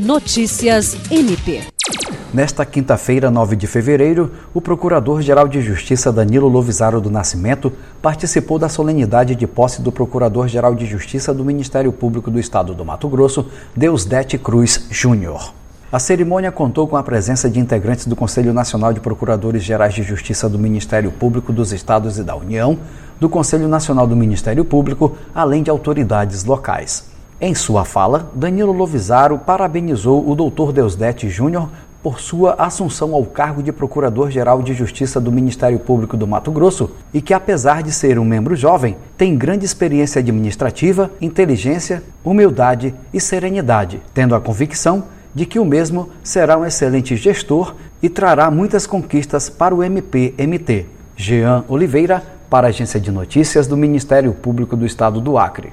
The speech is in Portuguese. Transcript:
Notícias MP. Nesta quinta-feira, 9 de fevereiro, o Procurador-Geral de Justiça Danilo Lovisaro do Nascimento participou da solenidade de posse do Procurador-Geral de Justiça do Ministério Público do Estado do Mato Grosso, Deusdete Cruz Júnior. A cerimônia contou com a presença de integrantes do Conselho Nacional de Procuradores Gerais de Justiça do Ministério Público dos Estados e da União, do Conselho Nacional do Ministério Público, além de autoridades locais. Em sua fala, Danilo Lovisaro parabenizou o Dr. Deusdete Júnior por sua assunção ao cargo de Procurador-Geral de Justiça do Ministério Público do Mato Grosso e que, apesar de ser um membro jovem, tem grande experiência administrativa, inteligência, humildade e serenidade, tendo a convicção de que o mesmo será um excelente gestor e trará muitas conquistas para o MP-MT. Jean Oliveira, para a Agência de Notícias do Ministério Público do Estado do Acre.